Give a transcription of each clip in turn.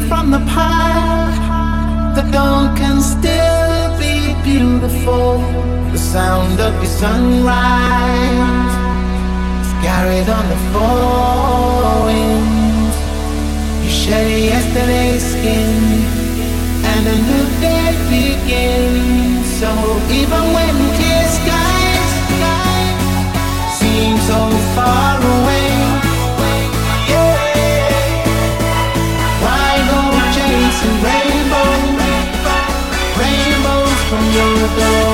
from the past, The dawn can still be beautiful. The sound of your sunrise is carried on the four winds. You shed yesterday's skin, and a new day begins. So even when clear skies seem so far. Lord.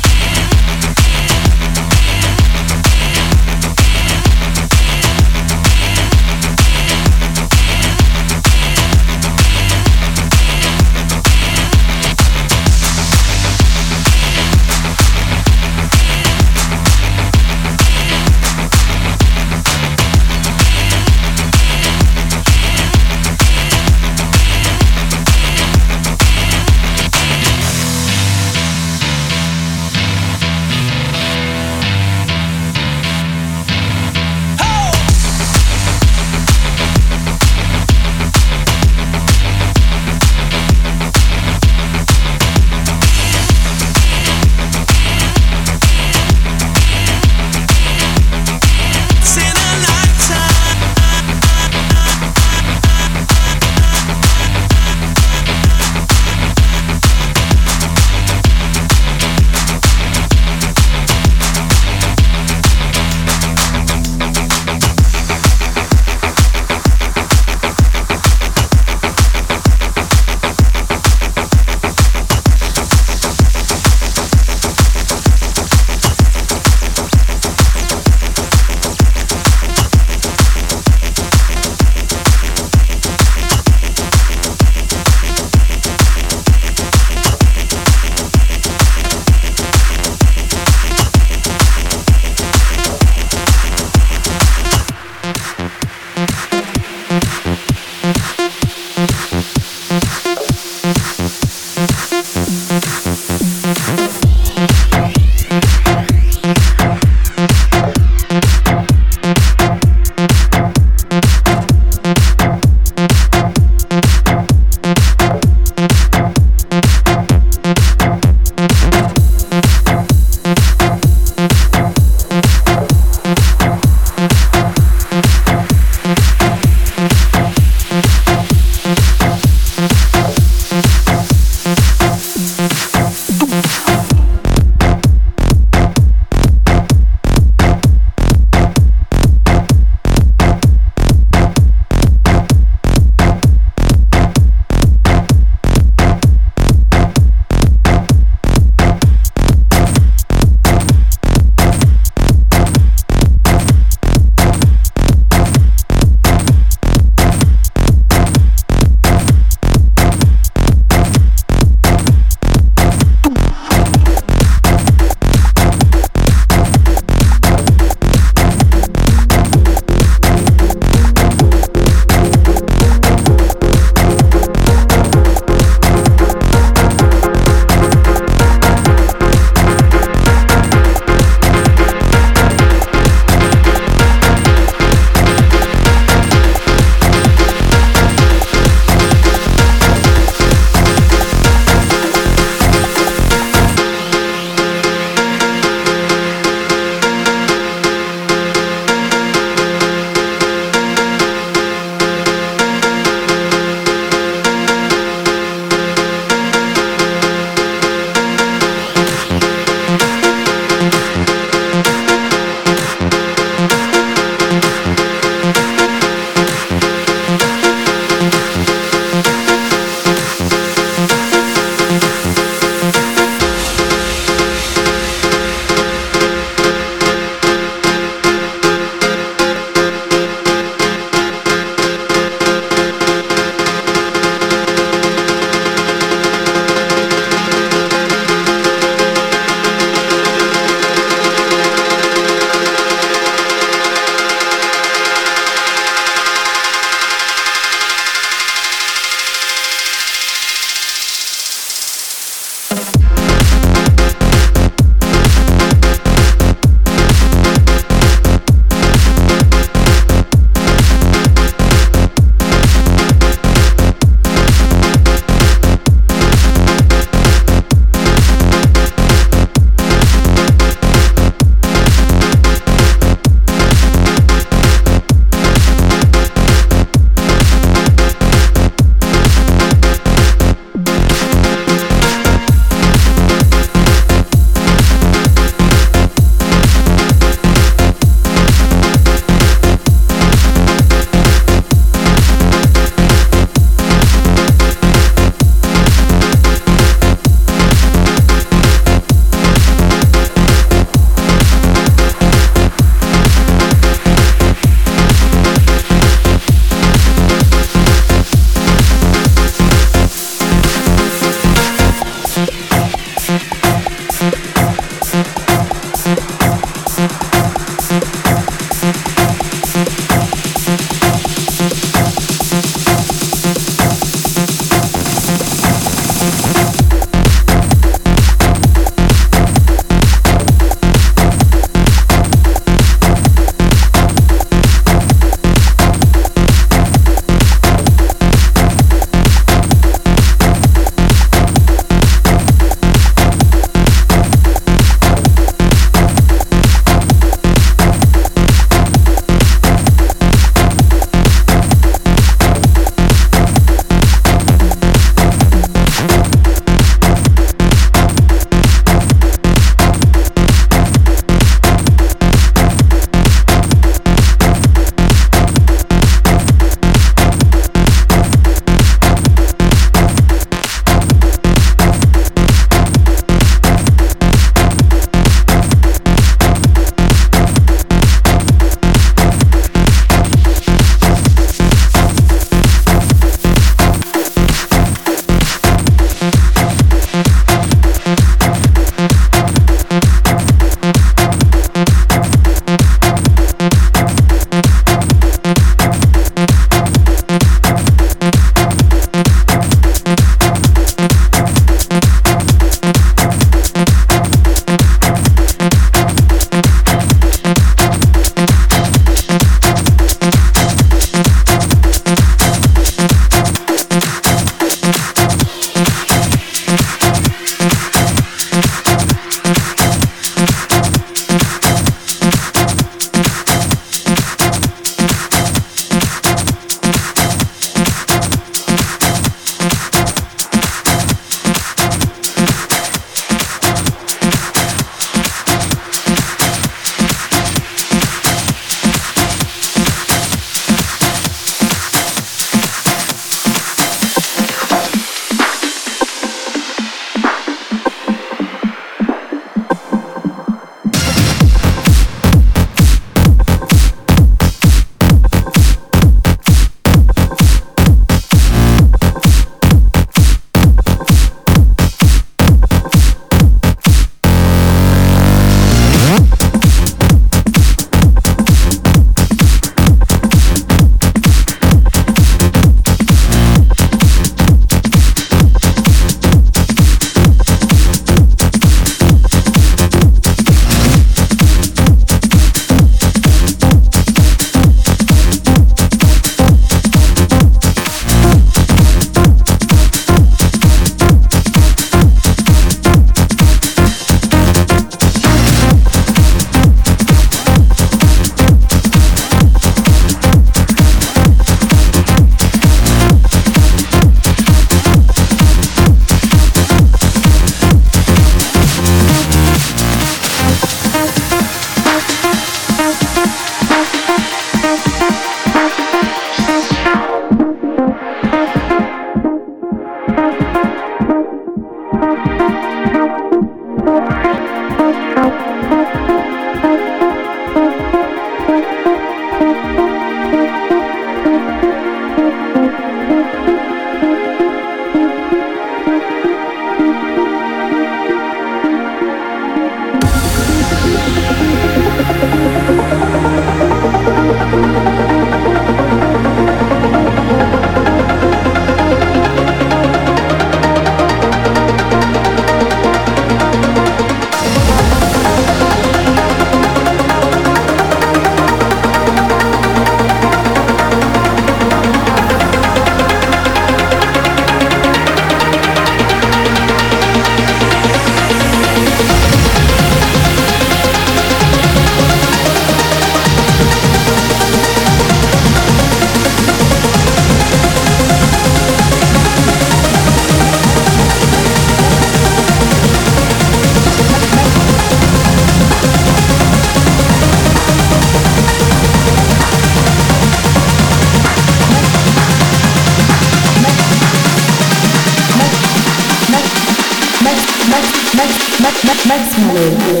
Max Malone.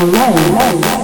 En